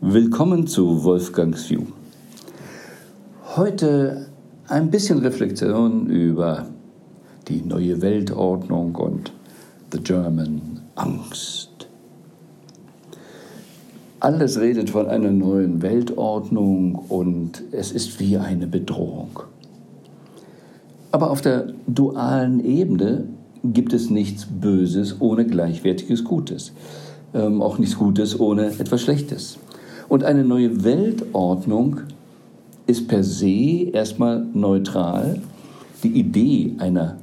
Willkommen zu Wolfgangs View. Heute ein bisschen Reflexion über die neue Weltordnung und The German Angst. Alles redet von einer neuen Weltordnung und es ist wie eine Bedrohung. Aber auf der dualen Ebene gibt es nichts Böses ohne gleichwertiges Gutes. Ähm, auch nichts Gutes ohne etwas Schlechtes. Und eine neue Weltordnung ist per se erstmal neutral. Die Idee einer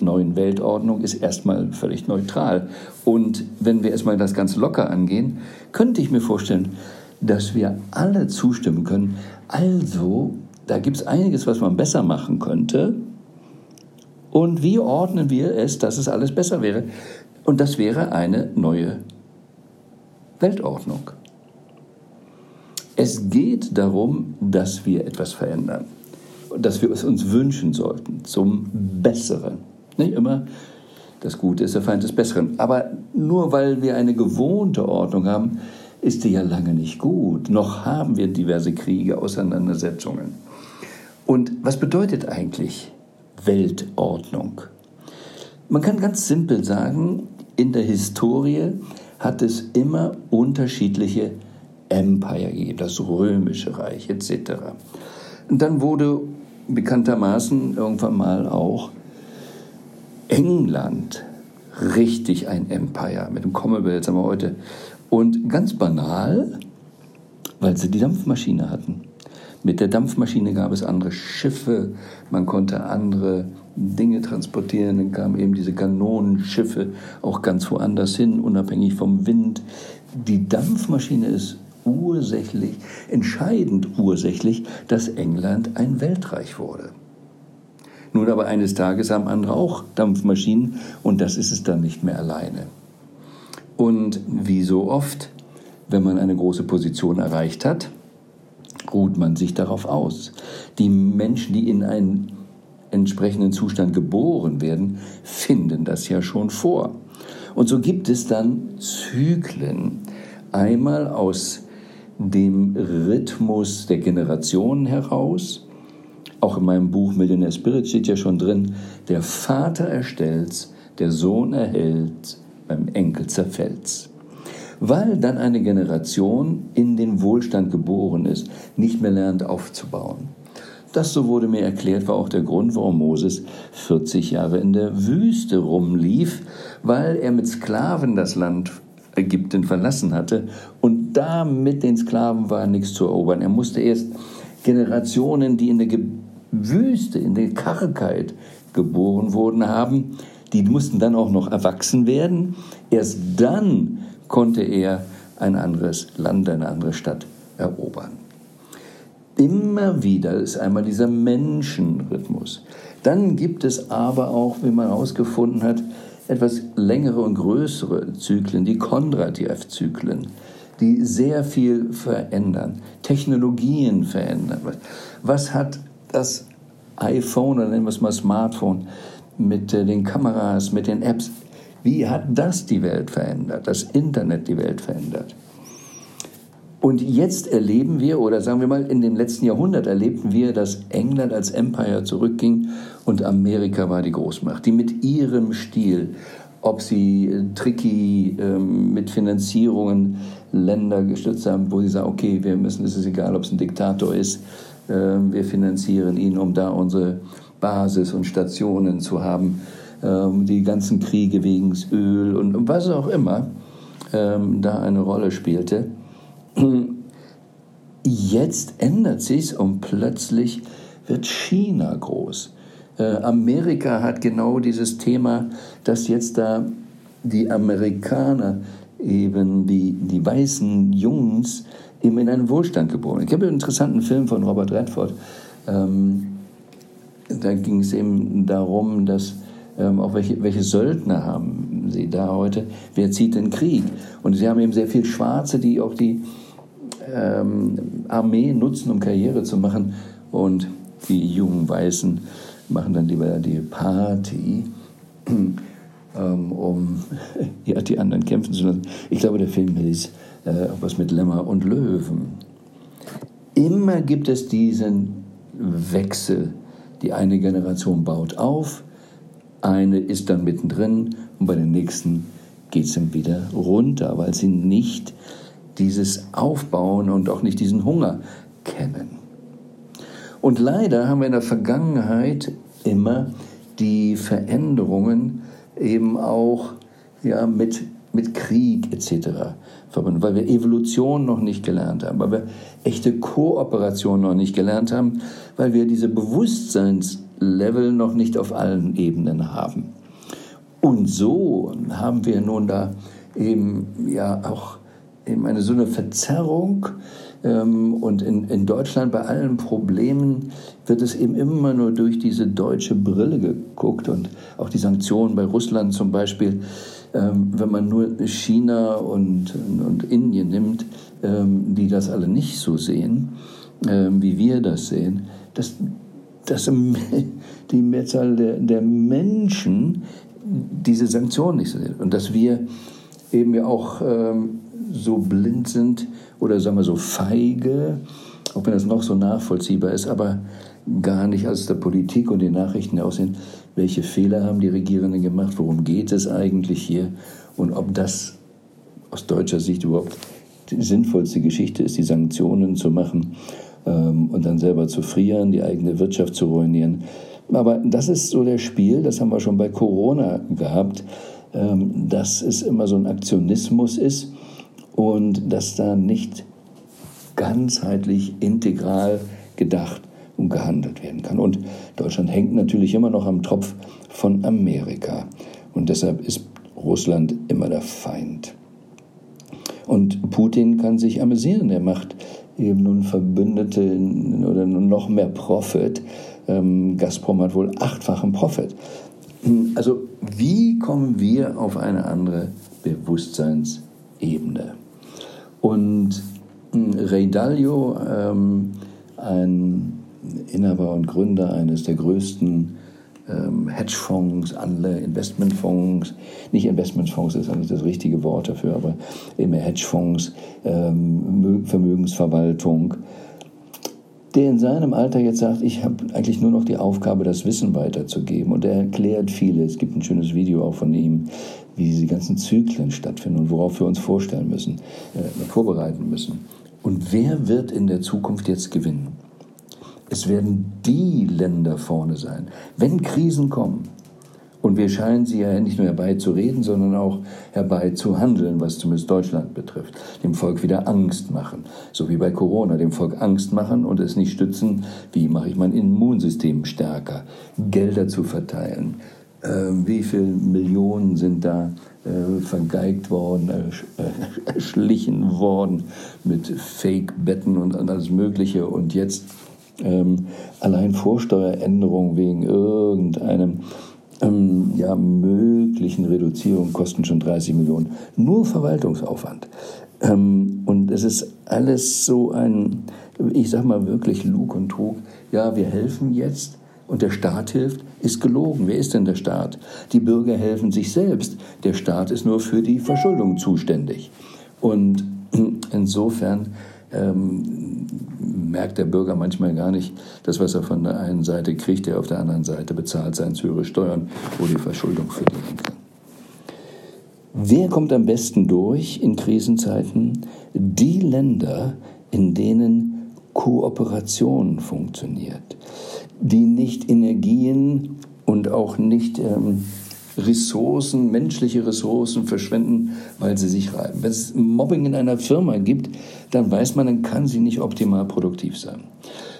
neuen Weltordnung ist erstmal völlig neutral. Und wenn wir erstmal das ganz locker angehen, könnte ich mir vorstellen, dass wir alle zustimmen können. Also, da gibt es einiges, was man besser machen könnte. Und wie ordnen wir es, dass es alles besser wäre? Und das wäre eine neue Weltordnung. Es geht darum, dass wir etwas verändern, dass wir es uns wünschen sollten zum Besseren. Nicht immer das Gute ist der Feind des Besseren. Aber nur weil wir eine gewohnte Ordnung haben, ist die ja lange nicht gut. Noch haben wir diverse Kriege, Auseinandersetzungen. Und was bedeutet eigentlich Weltordnung. Man kann ganz simpel sagen, in der Historie hat es immer unterschiedliche Empire gegeben, das römische Reich etc. Und dann wurde bekanntermaßen irgendwann mal auch England richtig ein Empire mit dem Commonwealth haben wir heute. Und ganz banal, weil sie die Dampfmaschine hatten. Mit der Dampfmaschine gab es andere Schiffe, man konnte andere Dinge transportieren, dann kamen eben diese Kanonenschiffe auch ganz woanders hin, unabhängig vom Wind. Die Dampfmaschine ist ursächlich, entscheidend ursächlich, dass England ein Weltreich wurde. Nun aber eines Tages haben andere auch Dampfmaschinen und das ist es dann nicht mehr alleine. Und wie so oft, wenn man eine große Position erreicht hat, ruht man sich darauf aus. Die Menschen, die in einen entsprechenden Zustand geboren werden, finden das ja schon vor. Und so gibt es dann Zyklen. Einmal aus dem Rhythmus der Generationen heraus, auch in meinem Buch Millionaire Spirit steht ja schon drin, der Vater erstellt's, der Sohn erhält, beim Enkel zerfällt's weil dann eine Generation in den Wohlstand geboren ist, nicht mehr lernt aufzubauen. Das, so wurde mir erklärt, war auch der Grund, warum Moses 40 Jahre in der Wüste rumlief, weil er mit Sklaven das Land Ägypten verlassen hatte und da mit den Sklaven war nichts zu erobern. Er musste erst Generationen, die in der Wüste, in der Kargheit geboren wurden haben, die mussten dann auch noch erwachsen werden. Erst dann konnte er ein anderes Land, eine andere Stadt erobern. Immer wieder ist einmal dieser Menschenrhythmus. Dann gibt es aber auch, wie man herausgefunden hat, etwas längere und größere Zyklen, die Kondratiev-Zyklen, die sehr viel verändern, Technologien verändern. Was hat das iPhone oder nennen wir es mal Smartphone mit äh, den Kameras, mit den Apps wie hat das die Welt verändert, das Internet die Welt verändert? Und jetzt erleben wir, oder sagen wir mal, in dem letzten Jahrhundert erlebten wir, dass England als Empire zurückging und Amerika war die Großmacht, die mit ihrem Stil, ob sie äh, tricky ähm, mit Finanzierungen Länder gestützt haben, wo sie sagen, okay, wir müssen, es ist egal, ob es ein Diktator ist, äh, wir finanzieren ihn, um da unsere Basis und Stationen zu haben ähm, die ganzen Kriege wegen Öl und was auch immer ähm, da eine Rolle spielte. Jetzt ändert sich's und plötzlich wird China groß. Äh, Amerika hat genau dieses Thema, dass jetzt da die Amerikaner eben die, die weißen Jungs eben in einen Wohlstand geboren. Ich habe einen interessanten Film von Robert Redford. Ähm, da ging es eben darum, dass ähm, auch welche, welche Söldner haben sie da heute, wer zieht den Krieg? Und sie haben eben sehr viel Schwarze, die auch die ähm, Armee nutzen, um Karriere zu machen. Und die jungen Weißen machen dann lieber die Party, ähm, um ja, die anderen kämpfen zu lassen. Ich glaube, der Film hieß äh, was mit Lämmer und Löwen. Immer gibt es diesen Wechsel. Die eine Generation baut auf, eine ist dann mittendrin und bei den nächsten geht es dann wieder runter, weil sie nicht dieses Aufbauen und auch nicht diesen Hunger kennen. Und leider haben wir in der Vergangenheit immer die Veränderungen eben auch ja, mit, mit Krieg etc. verbunden, weil wir Evolution noch nicht gelernt haben, weil wir echte Kooperation noch nicht gelernt haben, weil wir diese Bewusstseinslevel noch nicht auf allen Ebenen haben. Und so haben wir nun da eben ja auch eben eine so eine Verzerrung ähm, und in, in Deutschland bei allen Problemen wird es eben immer nur durch diese deutsche Brille geguckt und auch die Sanktionen bei Russland zum Beispiel. Ähm, wenn man nur China und, und Indien nimmt, ähm, die das alle nicht so sehen, wie wir das sehen, dass, dass die Mehrzahl der, der Menschen diese Sanktionen nicht sehen und dass wir eben ja auch so blind sind oder sagen wir so feige, auch wenn das noch so nachvollziehbar ist, aber gar nicht aus der Politik und den Nachrichten aussehen, welche Fehler haben die Regierenden gemacht, worum geht es eigentlich hier und ob das aus deutscher Sicht überhaupt die sinnvollste Geschichte ist, die Sanktionen zu machen ähm, und dann selber zu frieren, die eigene Wirtschaft zu ruinieren. Aber das ist so der Spiel, das haben wir schon bei Corona gehabt, ähm, dass es immer so ein Aktionismus ist und dass da nicht ganzheitlich integral gedacht und gehandelt werden kann. Und Deutschland hängt natürlich immer noch am Tropf von Amerika. Und deshalb ist Russland immer der Feind. Und Putin kann sich amüsieren. Er macht eben nun Verbündete oder noch mehr Profit. Ähm, Gazprom hat wohl achtfachen Profit. Also wie kommen wir auf eine andere Bewusstseinsebene? Und Ray Dalio, ähm, ein Inhaber und Gründer eines der größten ähm, Hedgefonds, alle Investmentfonds, nicht Investmentfonds ist eigentlich das richtige Wort dafür, aber eben Hedgefonds, ähm, Vermögensverwaltung, der in seinem Alter jetzt sagt, ich habe eigentlich nur noch die Aufgabe, das Wissen weiterzugeben. Und er erklärt viele. Es gibt ein schönes Video auch von ihm, wie diese ganzen Zyklen stattfinden und worauf wir uns vorstellen müssen, äh, vorbereiten müssen. Und wer wird in der Zukunft jetzt gewinnen? Es werden die Länder vorne sein. Wenn Krisen kommen, und wir scheinen sie ja nicht nur herbeizureden, sondern auch herbeizuhandeln, was zumindest Deutschland betrifft. Dem Volk wieder Angst machen. So wie bei Corona, dem Volk Angst machen und es nicht stützen. Wie mache ich mein Immunsystem stärker? Gelder zu verteilen, wie viele Millionen sind da äh, vergeigt worden, äh, erschlichen worden mit Fake-Betten und alles Mögliche. Und jetzt ähm, allein Vorsteueränderungen wegen irgendeinem ähm, ja, möglichen Reduzierung kosten schon 30 Millionen. Nur Verwaltungsaufwand. Ähm, und es ist alles so ein, ich sag mal wirklich Lug und Trug. Ja, wir helfen jetzt und der Staat hilft, ist gelogen. Wer ist denn der Staat? Die Bürger helfen sich selbst. Der Staat ist nur für die Verschuldung zuständig. Und insofern ähm, merkt der Bürger manchmal gar nicht, das, was er von der einen Seite kriegt, der auf der anderen Seite bezahlt seien zu höhere Steuern, wo die Verschuldung verdienen kann. Wer kommt am besten durch in Krisenzeiten? Die Länder, in denen Kooperation funktioniert die nicht Energien und auch nicht ähm, Ressourcen, menschliche Ressourcen verschwenden, weil sie sich reiben. Wenn es Mobbing in einer Firma gibt, dann weiß man, dann kann sie nicht optimal produktiv sein.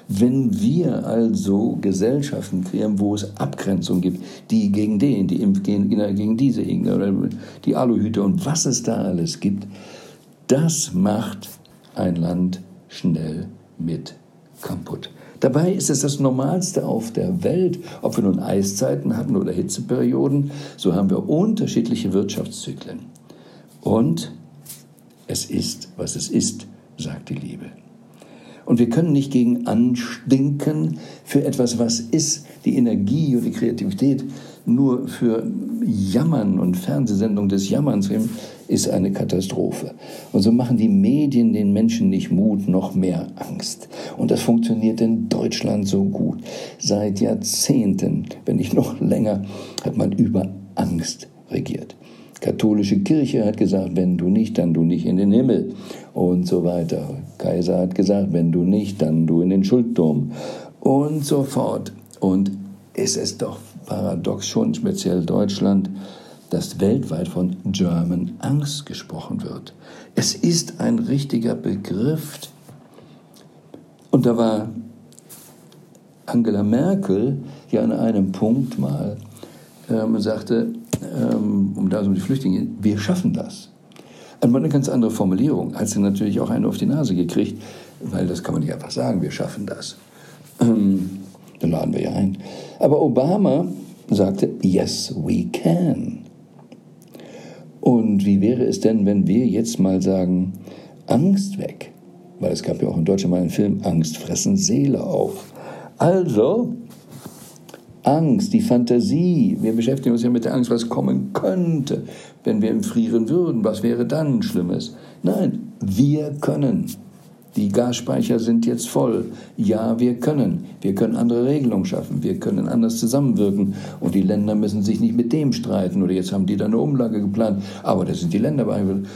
Wenn wir also Gesellschaften kreieren, wo es Abgrenzung gibt, die gegen den, die gegen, gegen diese, oder die Aluhüte und was es da alles gibt, das macht ein Land schnell mit kaputt. Dabei ist es das Normalste auf der Welt, ob wir nun Eiszeiten hatten oder Hitzeperioden, so haben wir unterschiedliche Wirtschaftszyklen. Und es ist, was es ist, sagt die Liebe. Und wir können nicht gegen anstinken für etwas, was ist, die Energie und die Kreativität nur für Jammern und Fernsehsendungen des Jammerns ist eine Katastrophe. Und so machen die Medien den Menschen nicht Mut, noch mehr Angst. Und das funktioniert in Deutschland so gut. Seit Jahrzehnten, wenn nicht noch länger, hat man über Angst regiert. Katholische Kirche hat gesagt, wenn du nicht, dann du nicht in den Himmel und so weiter. Kaiser hat gesagt, wenn du nicht, dann du in den Schuldturm und so fort. Und ist es doch paradox schon, speziell Deutschland, dass weltweit von German Angst gesprochen wird. Es ist ein richtiger Begriff. Und da war Angela Merkel ja an einem Punkt mal ähm, sagte, ähm, um da um die Flüchtlinge, wir schaffen das. Also eine ganz andere Formulierung, hat sie natürlich auch eine auf die Nase gekriegt, weil das kann man nicht einfach sagen, wir schaffen das. Ähm, dann laden wir ja ein. Aber Obama sagte, yes, we can. Und wie wäre es denn, wenn wir jetzt mal sagen, Angst weg? Weil es gab ja auch in Deutschland mal einen Film, Angst fressen Seele auf. Also, Angst, die Fantasie. Wir beschäftigen uns ja mit der Angst, was kommen könnte, wenn wir frieren würden. Was wäre dann Schlimmes? Nein, wir können. Die Gasspeicher sind jetzt voll. Ja, wir können. Wir können andere Regelungen schaffen. Wir können anders zusammenwirken. Und die Länder müssen sich nicht mit dem streiten. Oder jetzt haben die da eine Umlage geplant. Aber das sind die Länder.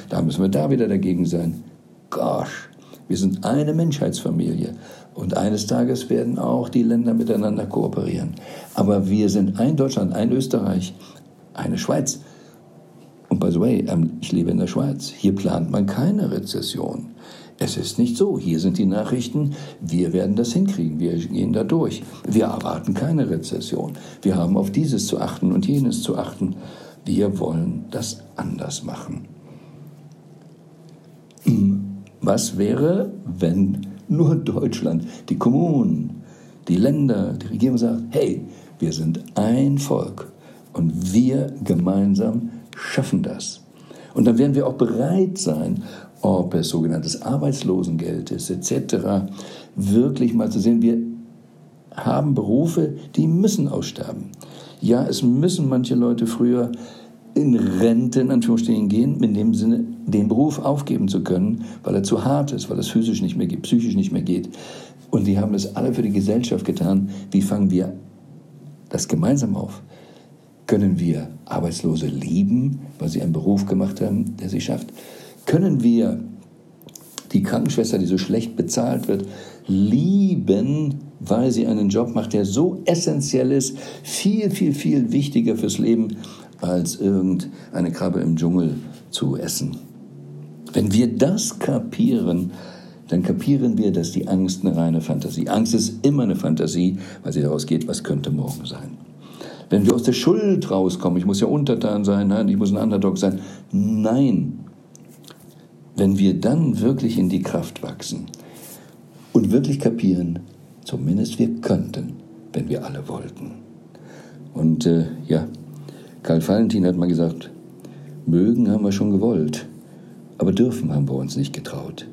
Da müssen wir da wieder dagegen sein. Gosh, wir sind eine Menschheitsfamilie. Und eines Tages werden auch die Länder miteinander kooperieren. Aber wir sind ein Deutschland, ein Österreich, eine Schweiz. Und by the way, ähm, ich lebe in der Schweiz. Hier plant man keine Rezession. Es ist nicht so. Hier sind die Nachrichten. Wir werden das hinkriegen. Wir gehen da durch. Wir erwarten keine Rezession. Wir haben auf dieses zu achten und jenes zu achten. Wir wollen das anders machen. Was wäre, wenn nur Deutschland, die Kommunen, die Länder, die Regierung sagt, hey, wir sind ein Volk und wir gemeinsam schaffen das. Und dann werden wir auch bereit sein, ob es sogenanntes Arbeitslosengeld ist, etc., wirklich mal zu sehen, wir haben Berufe, die müssen aussterben. Ja, es müssen manche Leute früher in Rente in Anführungsstrichen gehen, in dem Sinne, den Beruf aufgeben zu können, weil er zu hart ist, weil es physisch nicht mehr geht, psychisch nicht mehr geht. Und die haben das alle für die Gesellschaft getan. Wie fangen wir das gemeinsam auf? Können wir Arbeitslose lieben, weil sie einen Beruf gemacht haben, der sie schafft? Können wir die Krankenschwester, die so schlecht bezahlt wird, lieben, weil sie einen Job macht, der so essentiell ist, viel, viel, viel wichtiger fürs Leben als irgendeine Krabbe im Dschungel zu essen. Wenn wir das kapieren, dann kapieren wir, dass die Angst eine reine Fantasie. Angst ist immer eine Fantasie, weil sie daraus geht, was könnte morgen sein. Wenn wir aus der Schuld rauskommen, ich muss ja untertan sein, nein, ich muss ein Underdog sein. Nein. Wenn wir dann wirklich in die Kraft wachsen und wirklich kapieren, zumindest wir könnten, wenn wir alle wollten. Und äh, ja, Karl Valentin hat mal gesagt, mögen haben wir schon gewollt, aber dürfen haben wir uns nicht getraut.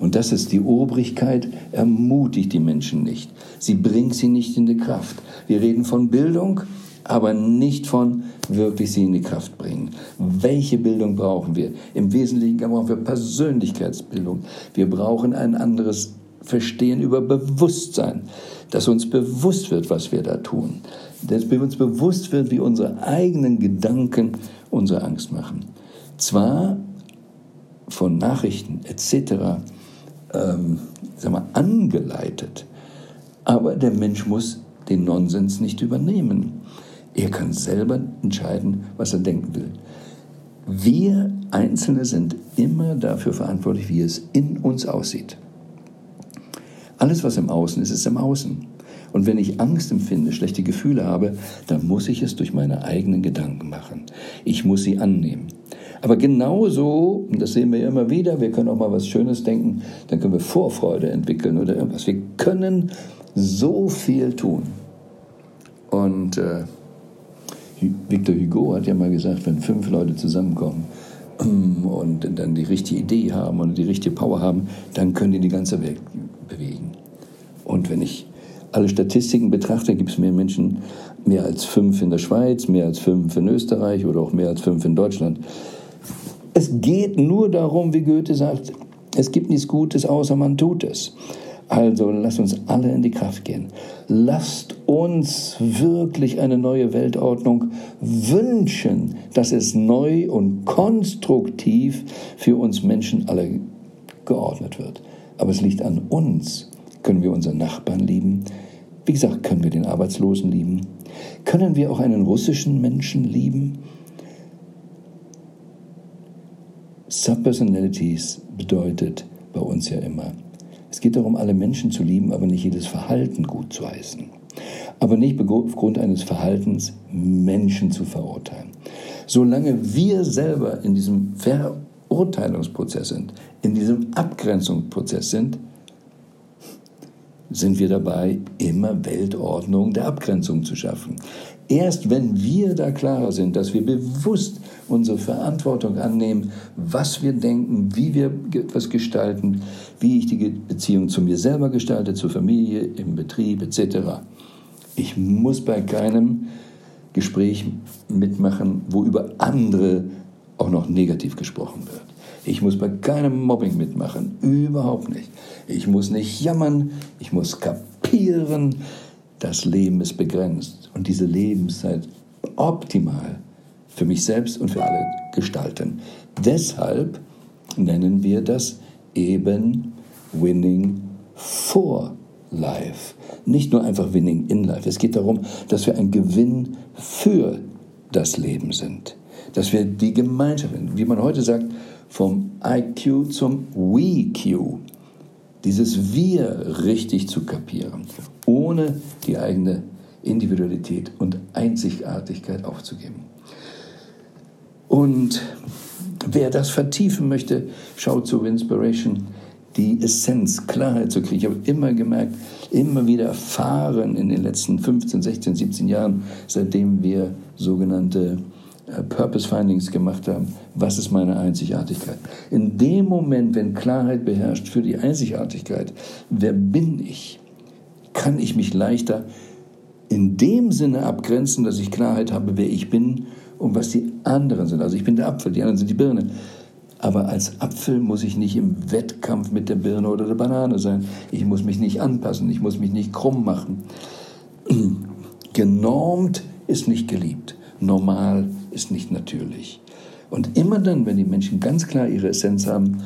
Und das ist die Obrigkeit, ermutigt die Menschen nicht. Sie bringt sie nicht in die Kraft. Wir reden von Bildung, aber nicht von wirklich sie in die Kraft bringen. Welche Bildung brauchen wir? Im Wesentlichen brauchen wir Persönlichkeitsbildung. Wir brauchen ein anderes Verstehen über Bewusstsein, dass uns bewusst wird, was wir da tun dass wir uns bewusst wird, wie unsere eigenen Gedanken unsere Angst machen. Zwar von Nachrichten etc. Ähm, sag mal, angeleitet, aber der Mensch muss den Nonsens nicht übernehmen. Er kann selber entscheiden, was er denken will. Wir Einzelne sind immer dafür verantwortlich, wie es in uns aussieht. Alles, was im Außen ist, ist im Außen. Und wenn ich Angst empfinde, schlechte Gefühle habe, dann muss ich es durch meine eigenen Gedanken machen. Ich muss sie annehmen. Aber genauso, und das sehen wir ja immer wieder, wir können auch mal was Schönes denken, dann können wir Vorfreude entwickeln oder irgendwas. Wir können so viel tun. Und äh, Victor Hugo hat ja mal gesagt, wenn fünf Leute zusammenkommen und dann die richtige Idee haben und die richtige Power haben, dann können die die ganze Welt bewegen. Und wenn ich alle Statistiken betrachte, gibt es mehr Menschen, mehr als fünf in der Schweiz, mehr als fünf in Österreich oder auch mehr als fünf in Deutschland. Es geht nur darum, wie Goethe sagt, es gibt nichts Gutes, außer man tut es. Also lasst uns alle in die Kraft gehen. Lasst uns wirklich eine neue Weltordnung wünschen, dass es neu und konstruktiv für uns Menschen alle geordnet wird. Aber es liegt an uns. Können wir unseren Nachbarn lieben? Wie gesagt, können wir den Arbeitslosen lieben? Können wir auch einen russischen Menschen lieben? Subpersonalities bedeutet bei uns ja immer, es geht darum, alle Menschen zu lieben, aber nicht jedes Verhalten gut zu heißen. Aber nicht aufgrund eines Verhaltens Menschen zu verurteilen. Solange wir selber in diesem Verurteilungsprozess sind, in diesem Abgrenzungsprozess sind, sind wir dabei, immer Weltordnung der Abgrenzung zu schaffen. Erst wenn wir da klarer sind, dass wir bewusst unsere Verantwortung annehmen, was wir denken, wie wir etwas gestalten, wie ich die Beziehung zu mir selber gestalte, zur Familie, im Betrieb etc. Ich muss bei keinem Gespräch mitmachen, wo über andere auch noch negativ gesprochen wird. Ich muss bei keinem Mobbing mitmachen, überhaupt nicht. Ich muss nicht jammern, ich muss kapieren, das Leben ist begrenzt und diese Lebenszeit optimal für mich selbst und für alle gestalten. Deshalb nennen wir das eben Winning for Life. Nicht nur einfach Winning in Life. Es geht darum, dass wir ein Gewinn für das Leben sind. Dass wir die Gemeinschaft, wie man heute sagt, vom IQ zum WeQ. Dieses Wir richtig zu kapieren, ohne die eigene Individualität und Einzigartigkeit aufzugeben. Und wer das vertiefen möchte, schaut zu Inspiration, die Essenz, Klarheit zu kriegen. Ich habe immer gemerkt, immer wieder erfahren in den letzten 15, 16, 17 Jahren, seitdem wir sogenannte äh, Purpose Findings gemacht haben, was ist meine Einzigartigkeit. In dem Moment, wenn Klarheit beherrscht für die Einzigartigkeit, wer bin ich, kann ich mich leichter in dem Sinne abgrenzen, dass ich Klarheit habe, wer ich bin und was die anderen sind. Also ich bin der Apfel, die anderen sind die Birne. Aber als Apfel muss ich nicht im Wettkampf mit der Birne oder der Banane sein. Ich muss mich nicht anpassen, ich muss mich nicht krumm machen. Genormt ist nicht geliebt. Normal ist nicht natürlich. Und immer dann, wenn die Menschen ganz klar ihre Essenz haben,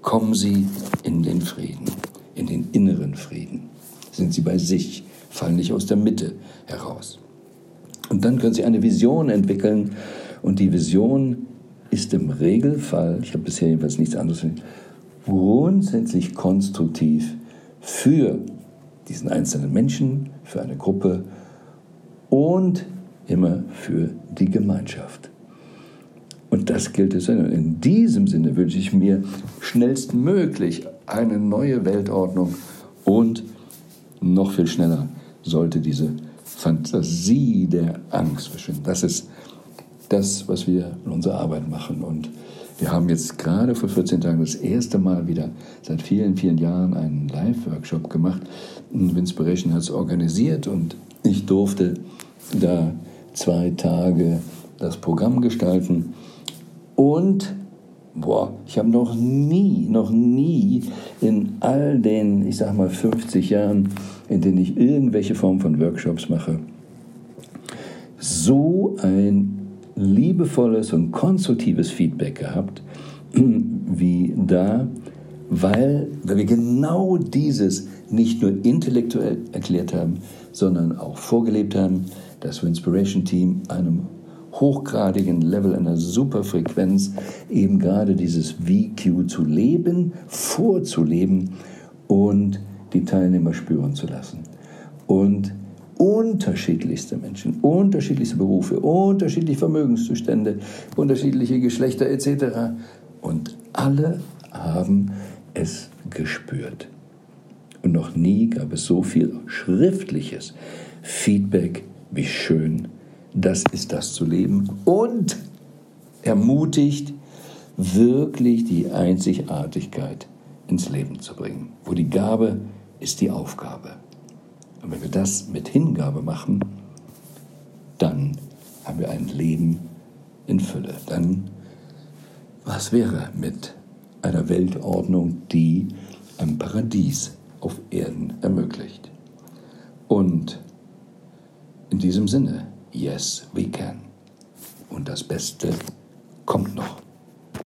kommen sie in den Frieden, in den inneren Frieden. Sind sie bei sich, fallen nicht aus der Mitte heraus. Und dann können sie eine Vision entwickeln. Und die Vision ist im Regelfall, ich habe bisher jedenfalls nichts anderes, grundsätzlich konstruktiv für diesen einzelnen Menschen, für eine Gruppe und immer für die Gemeinschaft. Und das gilt es. In diesem Sinne wünsche ich mir schnellstmöglich eine neue Weltordnung und noch viel schneller sollte diese Fantasie der Angst verschwinden. Das ist das, was wir in unserer Arbeit machen. Und wir haben jetzt gerade vor 14 Tagen das erste Mal wieder seit vielen, vielen Jahren einen Live-Workshop gemacht. Inspiration hat es organisiert und ich durfte da zwei Tage das Programm gestalten. Und boah, ich habe noch nie, noch nie in all den, ich sag mal, 50 Jahren, in denen ich irgendwelche Form von Workshops mache, so ein liebevolles und konstruktives Feedback gehabt, wie da, weil, weil wir genau dieses nicht nur intellektuell erklärt haben, sondern auch vorgelebt haben, das Inspiration Team einem hochgradigen Level, einer super Frequenz, eben gerade dieses VQ zu leben, vorzuleben und die Teilnehmer spüren zu lassen. Und unterschiedlichste Menschen, unterschiedlichste Berufe, unterschiedliche Vermögenszustände, unterschiedliche Geschlechter etc. Und alle haben es gespürt. Und noch nie gab es so viel schriftliches Feedback wie schön das ist das zu leben und ermutigt, wirklich die Einzigartigkeit ins Leben zu bringen. Wo die Gabe ist die Aufgabe. Und wenn wir das mit Hingabe machen, dann haben wir ein Leben in Fülle. Dann Was wäre mit einer Weltordnung, die ein Paradies auf Erden ermöglicht? Und in diesem Sinne, yes, we can. Und das Beste kommt noch.